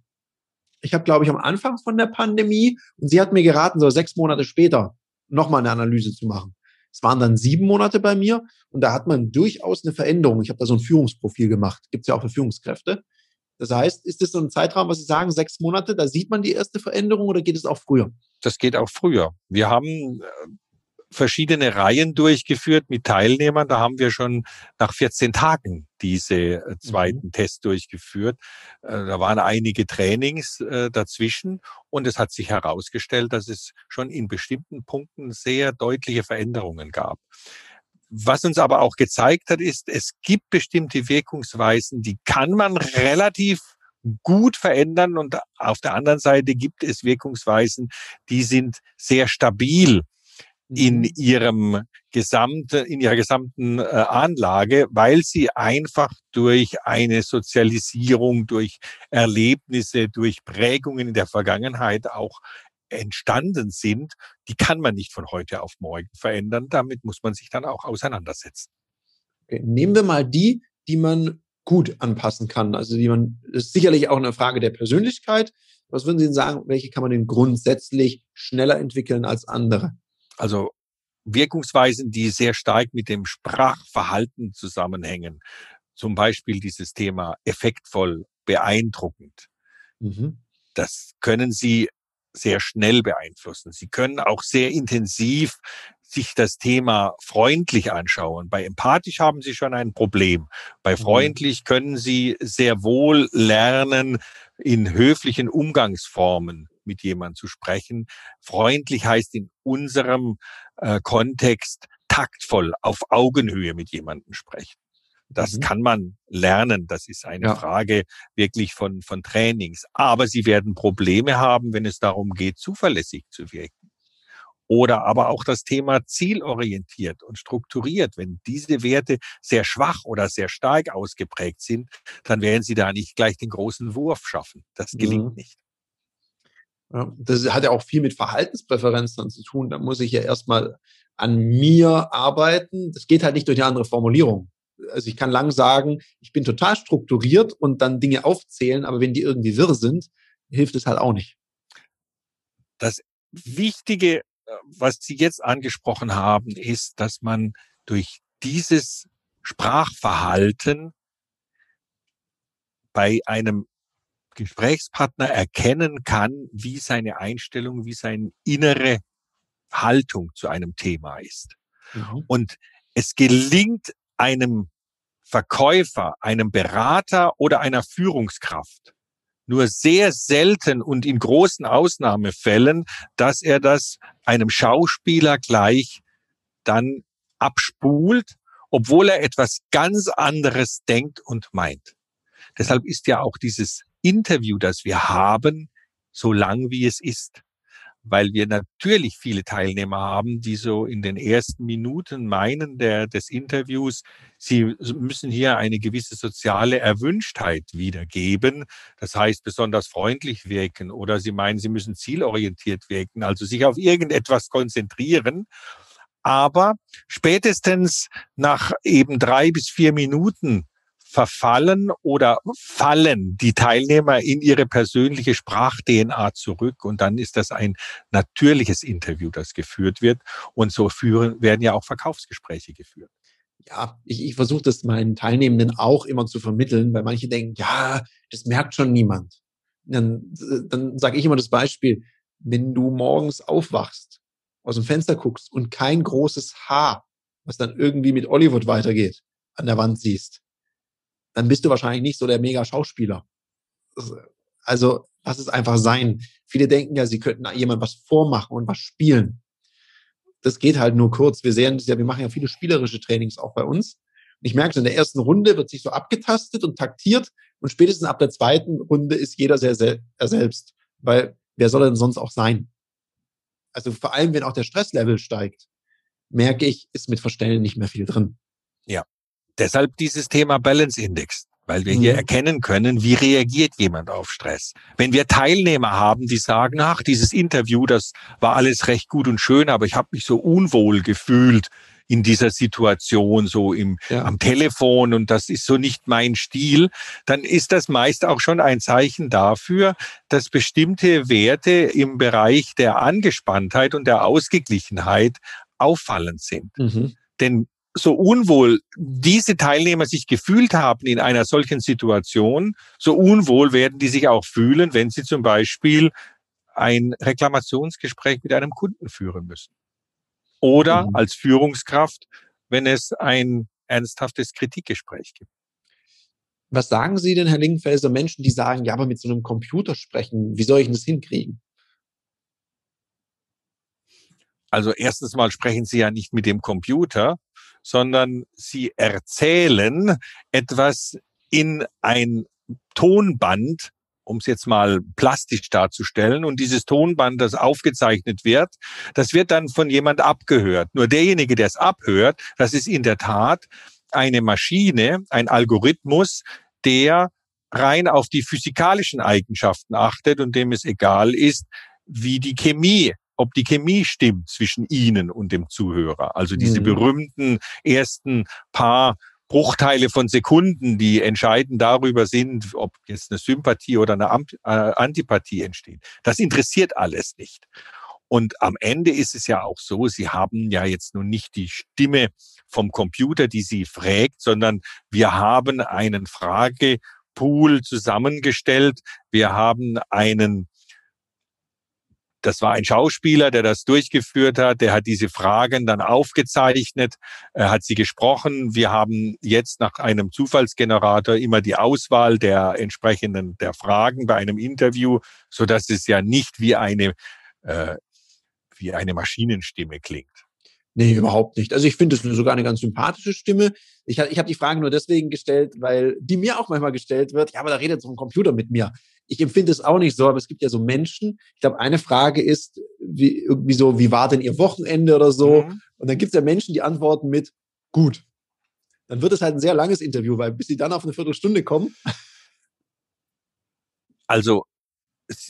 Ich habe, glaube ich, am Anfang von der Pandemie, und sie hat mir geraten, so sechs Monate später nochmal eine Analyse zu machen. Es waren dann sieben Monate bei mir und da hat man durchaus eine Veränderung. Ich habe da so ein Führungsprofil gemacht. Gibt es ja auch für Führungskräfte. Das heißt, ist das so ein Zeitraum, was Sie sagen, sechs Monate, da sieht man die erste Veränderung oder geht es auch früher? Das geht auch früher. Wir haben äh, verschiedene Reihen durchgeführt mit Teilnehmern. Da haben wir schon nach 14 Tagen diese äh, zweiten mhm. Test durchgeführt. Äh, da waren einige Trainings äh, dazwischen und es hat sich herausgestellt, dass es schon in bestimmten Punkten sehr deutliche Veränderungen gab. Was uns aber auch gezeigt hat, ist, es gibt bestimmte Wirkungsweisen, die kann man relativ gut verändern und auf der anderen Seite gibt es Wirkungsweisen, die sind sehr stabil in mhm. ihrem gesamte, in ihrer gesamten äh, Anlage, weil sie einfach durch eine Sozialisierung, durch Erlebnisse, durch Prägungen in der Vergangenheit auch entstanden sind, die kann man nicht von heute auf morgen verändern. Damit muss man sich dann auch auseinandersetzen. Okay. Nehmen wir mal die, die man gut anpassen kann. Also die man, das ist sicherlich auch eine Frage der Persönlichkeit. Was würden Sie denn sagen, welche kann man denn grundsätzlich schneller entwickeln als andere? Also Wirkungsweisen, die sehr stark mit dem Sprachverhalten zusammenhängen. Zum Beispiel dieses Thema effektvoll, beeindruckend. Mhm. Das können Sie sehr schnell beeinflussen. Sie können auch sehr intensiv sich das Thema freundlich anschauen. Bei empathisch haben Sie schon ein Problem. Bei mhm. freundlich können Sie sehr wohl lernen, in höflichen Umgangsformen mit jemandem zu sprechen. Freundlich heißt in unserem äh, Kontext taktvoll, auf Augenhöhe mit jemandem sprechen. Das mhm. kann man lernen. Das ist eine ja. Frage wirklich von, von Trainings. Aber sie werden Probleme haben, wenn es darum geht, zuverlässig zu wirken. Oder aber auch das Thema zielorientiert und strukturiert. Wenn diese Werte sehr schwach oder sehr stark ausgeprägt sind, dann werden sie da nicht gleich den großen Wurf schaffen. Das gelingt mhm. nicht. Das hat ja auch viel mit Verhaltenspräferenzen zu tun. Da muss ich ja erstmal an mir arbeiten. Das geht halt nicht durch eine andere Formulierung. Also ich kann lang sagen, ich bin total strukturiert und dann Dinge aufzählen, aber wenn die irgendwie wirr sind, hilft es halt auch nicht. Das Wichtige, äh, was Sie jetzt angesprochen haben, ist, dass man durch dieses Sprachverhalten bei einem Gesprächspartner erkennen kann, wie seine Einstellung, wie seine innere Haltung zu einem Thema ist. Mhm. Und es gelingt einem Verkäufer, einem Berater oder einer Führungskraft nur sehr selten und in großen Ausnahmefällen, dass er das einem Schauspieler gleich dann abspult, obwohl er etwas ganz anderes denkt und meint. Deshalb ist ja auch dieses Interview, das wir haben, so lang wie es ist. Weil wir natürlich viele Teilnehmer haben, die so in den ersten Minuten meinen der, des Interviews, sie müssen hier eine gewisse soziale Erwünschtheit wiedergeben. Das heißt, besonders freundlich wirken oder sie meinen, sie müssen zielorientiert wirken, also sich auf irgendetwas konzentrieren. Aber spätestens nach eben drei bis vier Minuten verfallen oder fallen die Teilnehmer in ihre persönliche Sprach-DNA zurück und dann ist das ein natürliches Interview, das geführt wird und so führen, werden ja auch Verkaufsgespräche geführt. Ja, ich, ich versuche das meinen Teilnehmenden auch immer zu vermitteln, weil manche denken, ja, das merkt schon niemand. Dann, dann sage ich immer das Beispiel, wenn du morgens aufwachst, aus dem Fenster guckst und kein großes Haar, was dann irgendwie mit Hollywood weitergeht, an der Wand siehst, dann bist du wahrscheinlich nicht so der Mega-Schauspieler. Also lass es einfach sein. Viele denken ja, sie könnten jemand was vormachen und was spielen. Das geht halt nur kurz. Wir sehen ja, wir machen ja viele spielerische Trainings auch bei uns. Und ich merke, in der ersten Runde wird sich so abgetastet und taktiert und spätestens ab der zweiten Runde ist jeder sehr sel er selbst. Weil wer soll denn sonst auch sein? Also vor allem, wenn auch der Stresslevel steigt, merke ich, ist mit Verstellen nicht mehr viel drin. Ja. Deshalb dieses Thema Balance Index, weil wir mhm. hier erkennen können, wie reagiert jemand auf Stress. Wenn wir Teilnehmer haben, die sagen, ach, dieses Interview, das war alles recht gut und schön, aber ich habe mich so unwohl gefühlt in dieser Situation, so im, ja. am Telefon und das ist so nicht mein Stil, dann ist das meist auch schon ein Zeichen dafür, dass bestimmte Werte im Bereich der Angespanntheit und der Ausgeglichenheit auffallend sind. Mhm. Denn so unwohl diese Teilnehmer sich gefühlt haben in einer solchen Situation, so unwohl werden die sich auch fühlen, wenn sie zum Beispiel ein Reklamationsgespräch mit einem Kunden führen müssen. Oder mhm. als Führungskraft, wenn es ein ernsthaftes Kritikgespräch gibt. Was sagen Sie denn, Herr Lingenfelser, Menschen, die sagen, ja, aber mit so einem Computer sprechen, wie soll ich denn das hinkriegen? Also erstens mal sprechen Sie ja nicht mit dem Computer, sondern Sie erzählen etwas in ein Tonband, um es jetzt mal plastisch darzustellen. Und dieses Tonband, das aufgezeichnet wird, das wird dann von jemand abgehört. Nur derjenige, der es abhört, das ist in der Tat eine Maschine, ein Algorithmus, der rein auf die physikalischen Eigenschaften achtet und dem es egal ist, wie die Chemie ob die Chemie stimmt zwischen Ihnen und dem Zuhörer. Also diese mhm. berühmten ersten paar Bruchteile von Sekunden, die entscheidend darüber sind, ob jetzt eine Sympathie oder eine äh, Antipathie entsteht. Das interessiert alles nicht. Und am Ende ist es ja auch so, Sie haben ja jetzt nun nicht die Stimme vom Computer, die Sie fragt, sondern wir haben einen Fragepool zusammengestellt. Wir haben einen das war ein Schauspieler, der das durchgeführt hat. Der hat diese Fragen dann aufgezeichnet, er hat sie gesprochen. Wir haben jetzt nach einem Zufallsgenerator immer die Auswahl der entsprechenden der Fragen bei einem Interview, so dass es ja nicht wie eine äh, wie eine Maschinenstimme klingt. Nee, überhaupt nicht. Also ich finde es sogar eine ganz sympathische Stimme. Ich, ich habe die Frage nur deswegen gestellt, weil die mir auch manchmal gestellt wird, ja, aber da redet so ein Computer mit mir. Ich empfinde es auch nicht so, aber es gibt ja so Menschen. Ich glaube, eine Frage ist, wie, irgendwie so, wie war denn Ihr Wochenende oder so? Mhm. Und dann gibt es ja Menschen, die antworten mit gut. Dann wird es halt ein sehr langes Interview, weil bis sie dann auf eine Viertelstunde kommen. Also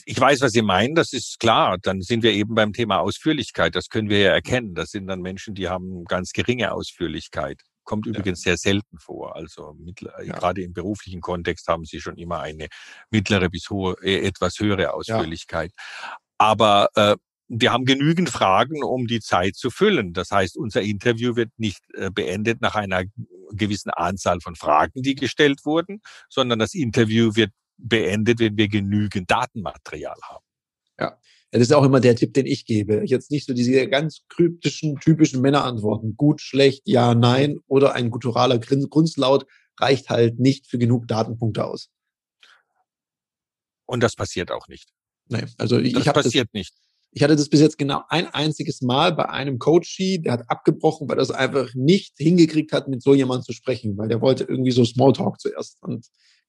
ich weiß, was Sie meinen, das ist klar. Dann sind wir eben beim Thema Ausführlichkeit. Das können wir ja erkennen. Das sind dann Menschen, die haben ganz geringe Ausführlichkeit. Kommt übrigens ja. sehr selten vor. Also mittler, ja. gerade im beruflichen Kontext haben Sie schon immer eine mittlere bis hohe, äh, etwas höhere Ausführlichkeit. Ja. Aber äh, wir haben genügend Fragen, um die Zeit zu füllen. Das heißt, unser Interview wird nicht äh, beendet nach einer gewissen Anzahl von Fragen, die gestellt wurden, sondern das Interview wird beendet, wenn wir genügend Datenmaterial haben. Ja. Das ist auch immer der Tipp, den ich gebe. Jetzt nicht so diese ganz kryptischen, typischen Männerantworten. Gut, schlecht, ja, nein oder ein gutturaler Grunzlaut reicht halt nicht für genug Datenpunkte aus. Und das passiert auch nicht. Nein, also ich, das ich passiert das, nicht. Ich hatte das bis jetzt genau ein einziges Mal bei einem Coachie, der hat abgebrochen, weil er es einfach nicht hingekriegt hat, mit so jemandem zu sprechen, weil der wollte irgendwie so Smalltalk zuerst. Und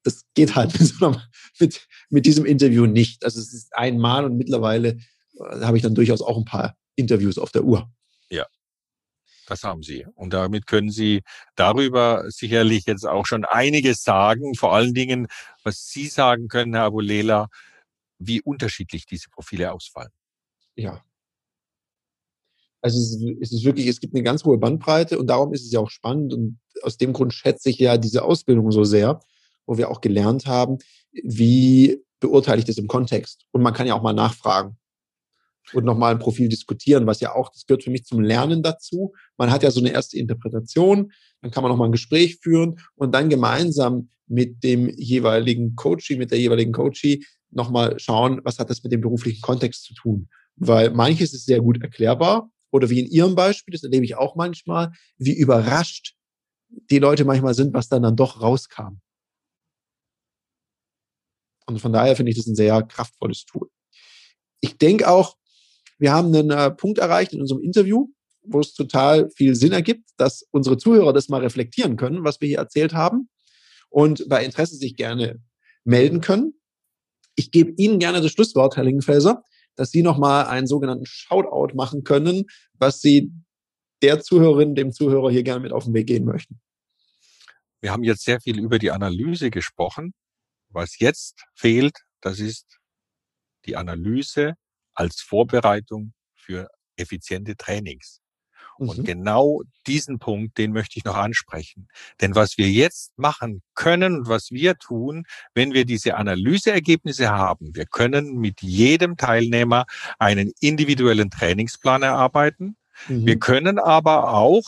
das geht halt mit, so mit, mit diesem Interview nicht. Also es ist einmal und mittlerweile äh, habe ich dann durchaus auch ein paar Interviews auf der Uhr. Ja, das haben Sie. Und damit können Sie darüber sicherlich jetzt auch schon einiges sagen. Vor allen Dingen, was Sie sagen können, Herr Abulela, wie unterschiedlich diese Profile ausfallen. Ja. Also es ist wirklich, es gibt eine ganz hohe Bandbreite und darum ist es ja auch spannend und aus dem Grund schätze ich ja diese Ausbildung so sehr, wo wir auch gelernt haben, wie beurteile ich das im Kontext. Und man kann ja auch mal nachfragen und nochmal ein Profil diskutieren, was ja auch, das gehört für mich zum Lernen dazu. Man hat ja so eine erste Interpretation, dann kann man nochmal ein Gespräch führen und dann gemeinsam mit dem jeweiligen Coachie, mit der jeweiligen Coachie nochmal schauen, was hat das mit dem beruflichen Kontext zu tun. Weil manches ist sehr gut erklärbar oder wie in Ihrem Beispiel, das erlebe ich auch manchmal, wie überrascht die Leute manchmal sind, was dann dann doch rauskam. Und von daher finde ich das ein sehr kraftvolles Tool. Ich denke auch, wir haben einen äh, Punkt erreicht in unserem Interview, wo es total viel Sinn ergibt, dass unsere Zuhörer das mal reflektieren können, was wir hier erzählt haben und bei Interesse sich gerne melden können. Ich gebe Ihnen gerne das Schlusswort, Herr Lingenfelser, dass Sie nochmal einen sogenannten Shoutout machen können, was Sie der Zuhörerin, dem Zuhörer hier gerne mit auf den Weg gehen möchten. Wir haben jetzt sehr viel über die Analyse gesprochen. Was jetzt fehlt, das ist die Analyse als Vorbereitung für effiziente Trainings. Und mhm. genau diesen Punkt, den möchte ich noch ansprechen. Denn was wir jetzt machen können und was wir tun, wenn wir diese Analyseergebnisse haben, wir können mit jedem Teilnehmer einen individuellen Trainingsplan erarbeiten. Mhm. Wir können aber auch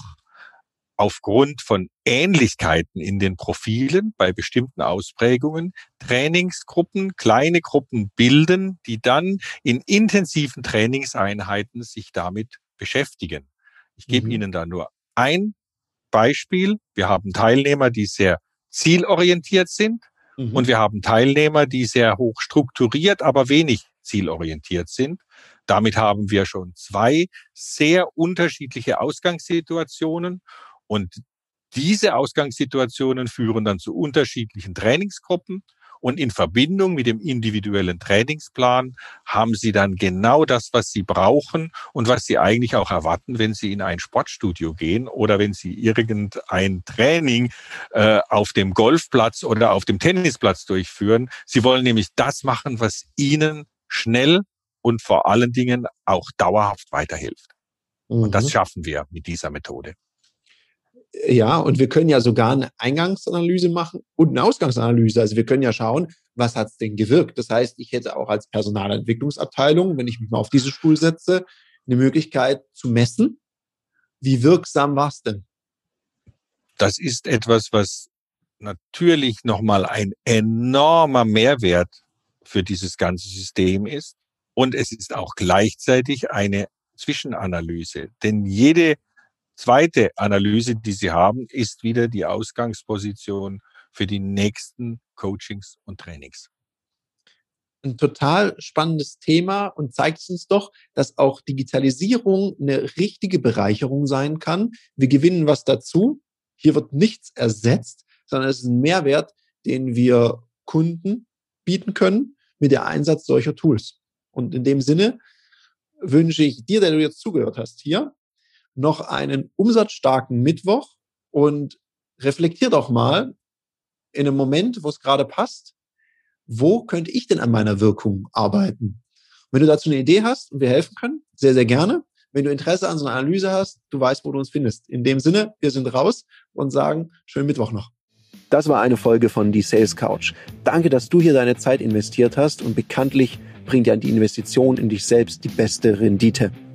aufgrund von Ähnlichkeiten in den Profilen bei bestimmten Ausprägungen Trainingsgruppen, kleine Gruppen bilden, die dann in intensiven Trainingseinheiten sich damit beschäftigen. Ich gebe mhm. Ihnen da nur ein Beispiel. Wir haben Teilnehmer, die sehr zielorientiert sind mhm. und wir haben Teilnehmer, die sehr hoch strukturiert, aber wenig zielorientiert sind. Damit haben wir schon zwei sehr unterschiedliche Ausgangssituationen und diese Ausgangssituationen führen dann zu unterschiedlichen Trainingsgruppen und in Verbindung mit dem individuellen Trainingsplan haben Sie dann genau das, was Sie brauchen und was Sie eigentlich auch erwarten, wenn Sie in ein Sportstudio gehen oder wenn Sie irgendein Training äh, auf dem Golfplatz oder auf dem Tennisplatz durchführen. Sie wollen nämlich das machen, was Ihnen schnell und vor allen Dingen auch dauerhaft weiterhilft. Mhm. Und das mhm. schaffen wir mit dieser Methode. Ja, und wir können ja sogar eine Eingangsanalyse machen und eine Ausgangsanalyse. Also wir können ja schauen, was hat es denn gewirkt. Das heißt, ich hätte auch als Personalentwicklungsabteilung, wenn ich mich mal auf diese Stuhl setze, eine Möglichkeit zu messen, wie wirksam war es denn? Das ist etwas, was natürlich nochmal ein enormer Mehrwert für dieses ganze System ist. Und es ist auch gleichzeitig eine Zwischenanalyse. Denn jede zweite Analyse, die Sie haben, ist wieder die Ausgangsposition für die nächsten Coachings und Trainings. Ein total spannendes Thema und zeigt uns doch, dass auch Digitalisierung eine richtige Bereicherung sein kann. Wir gewinnen was dazu. Hier wird nichts ersetzt, sondern es ist ein Mehrwert, den wir Kunden bieten können mit der Einsatz solcher Tools. Und in dem Sinne wünsche ich dir, der du jetzt zugehört hast, hier noch einen umsatzstarken Mittwoch und reflektier doch mal in einem Moment, wo es gerade passt, wo könnte ich denn an meiner Wirkung arbeiten? Wenn du dazu eine Idee hast und wir helfen können, sehr, sehr gerne. Wenn du Interesse an so einer Analyse hast, du weißt, wo du uns findest. In dem Sinne, wir sind raus und sagen, schönen Mittwoch noch. Das war eine Folge von Die Sales Couch. Danke, dass du hier deine Zeit investiert hast und bekanntlich bringt ja die Investition in dich selbst die beste Rendite.